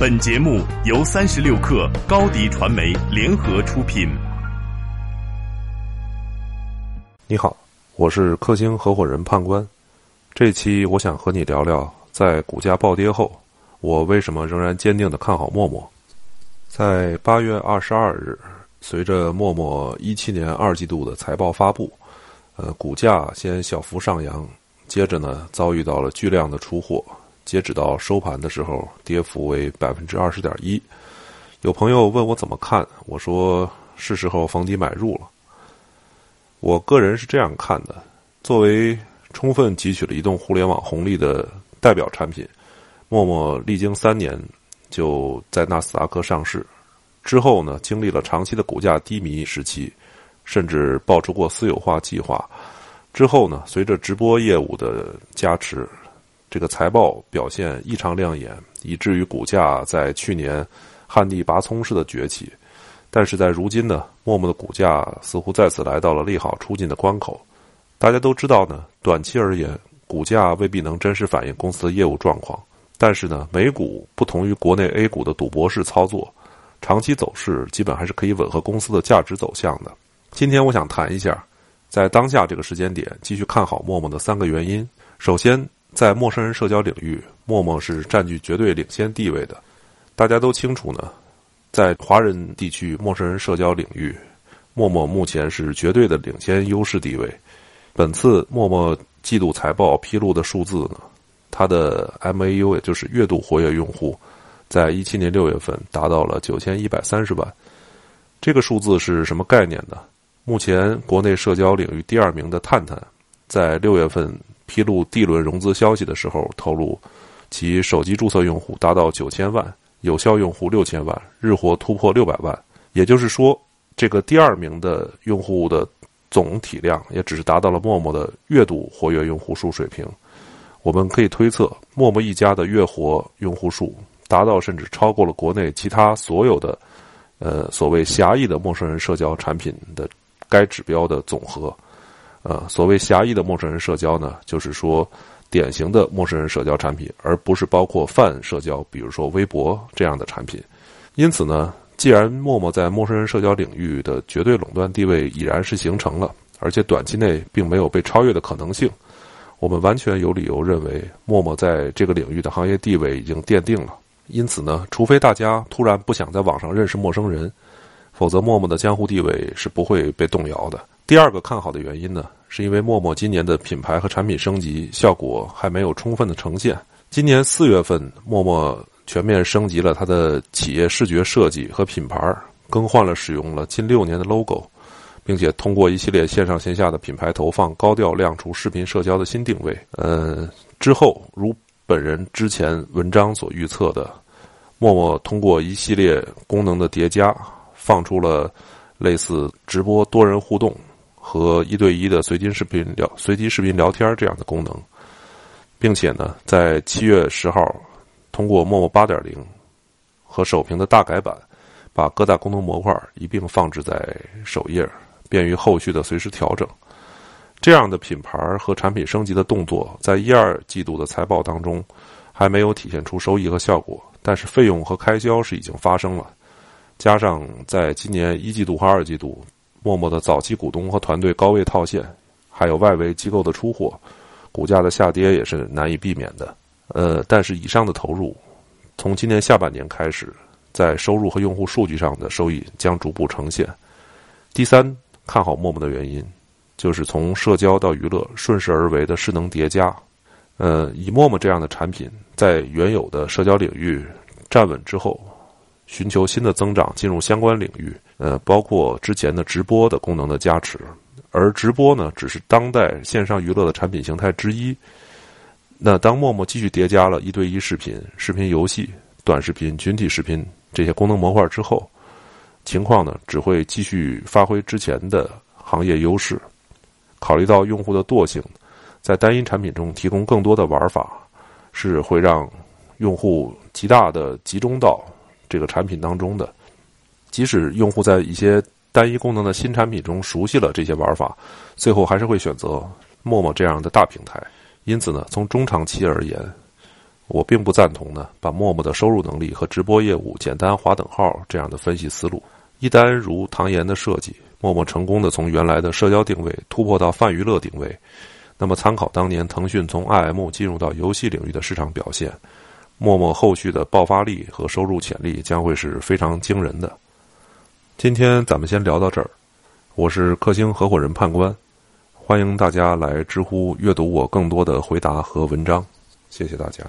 本节目由三十六克高低传媒联合出品。你好，我是克星合伙人判官。这期我想和你聊聊，在股价暴跌后，我为什么仍然坚定的看好陌陌。在八月二十二日，随着陌陌一七年二季度的财报发布，呃，股价先小幅上扬，接着呢遭遇到了巨量的出货。截止到收盘的时候，跌幅为百分之二十点一。有朋友问我怎么看，我说是时候逢低买入了。我个人是这样看的：作为充分汲取了移动互联网红利的代表产品，陌陌历经三年就在纳斯达克上市，之后呢，经历了长期的股价低迷时期，甚至爆出过私有化计划。之后呢，随着直播业务的加持。这个财报表现异常亮眼，以至于股价在去年旱地拔葱似的崛起。但是在如今呢，陌陌的股价似乎再次来到了利好出尽的关口。大家都知道呢，短期而言，股价未必能真实反映公司的业务状况。但是呢，美股不同于国内 A 股的赌博式操作，长期走势基本还是可以吻合公司的价值走向的。今天我想谈一下，在当下这个时间点继续看好陌陌的三个原因。首先。在陌生人社交领域，陌陌是占据绝对领先地位的。大家都清楚呢，在华人地区陌生人社交领域，陌陌目前是绝对的领先优势地位。本次陌陌季度财报披露的数字呢，它的 MAU 也就是月度活跃用户，在一七年六月份达到了九千一百三十万。这个数字是什么概念呢？目前国内社交领域第二名的探探，在六月份。披露 D 轮融资消息的时候，透露其手机注册用户达到九千万，有效用户六千万，日活突破六百万。也就是说，这个第二名的用户的总体量也只是达到了陌陌的月度活跃用户数水平。我们可以推测，陌陌一家的月活用户数达到甚至超过了国内其他所有的呃所谓狭义的陌生人社交产品的该指标的总和。呃，所谓狭义的陌生人社交呢，就是说典型的陌生人社交产品，而不是包括泛社交，比如说微博这样的产品。因此呢，既然陌陌在陌生人社交领域的绝对垄断地位已然是形成了，而且短期内并没有被超越的可能性，我们完全有理由认为陌陌在这个领域的行业地位已经奠定了。因此呢，除非大家突然不想在网上认识陌生人，否则陌陌的江湖地位是不会被动摇的。第二个看好的原因呢，是因为陌陌今年的品牌和产品升级效果还没有充分的呈现。今年四月份，陌陌全面升级了它的企业视觉设计和品牌，更换了使用了近六年的 logo，并且通过一系列线上线下的品牌投放，高调亮出视频社交的新定位。呃，之后如本人之前文章所预测的，陌陌通过一系列功能的叠加，放出了类似直播多人互动。和一对一的随机视频聊、随机视频聊天这样的功能，并且呢，在七月十号，通过陌陌八点零和首屏的大改版，把各大功能模块一并放置在首页，便于后续的随时调整。这样的品牌和产品升级的动作，在一二季度的财报当中还没有体现出收益和效果，但是费用和开销是已经发生了。加上在今年一季度和二季度。陌陌的早期股东和团队高位套现，还有外围机构的出货，股价的下跌也是难以避免的。呃，但是以上的投入，从今年下半年开始，在收入和用户数据上的收益将逐步呈现。第三，看好陌陌的原因，就是从社交到娱乐顺势而为的势能叠加。呃，以陌陌这样的产品在原有的社交领域站稳之后。寻求新的增长，进入相关领域，呃，包括之前的直播的功能的加持，而直播呢，只是当代线上娱乐的产品形态之一。那当陌陌继续叠加了一对一视频、视频游戏、短视频、群体视频这些功能模块之后，情况呢，只会继续发挥之前的行业优势。考虑到用户的惰性，在单一产品中提供更多的玩法，是会让用户极大的集中到。这个产品当中的，即使用户在一些单一功能的新产品中熟悉了这些玩法，最后还是会选择陌陌这样的大平台。因此呢，从中长期而言，我并不赞同呢把陌陌的收入能力和直播业务简单划等号这样的分析思路。一旦如唐岩的设计，陌陌成功的从原来的社交定位突破到泛娱乐定位，那么参考当年腾讯从 IM 进入到游戏领域的市场表现，陌陌后续的爆发力和收入潜力将会是非常惊人的。今天咱们先聊到这儿，我是克星合伙人判官，欢迎大家来知乎阅读我更多的回答和文章，谢谢大家。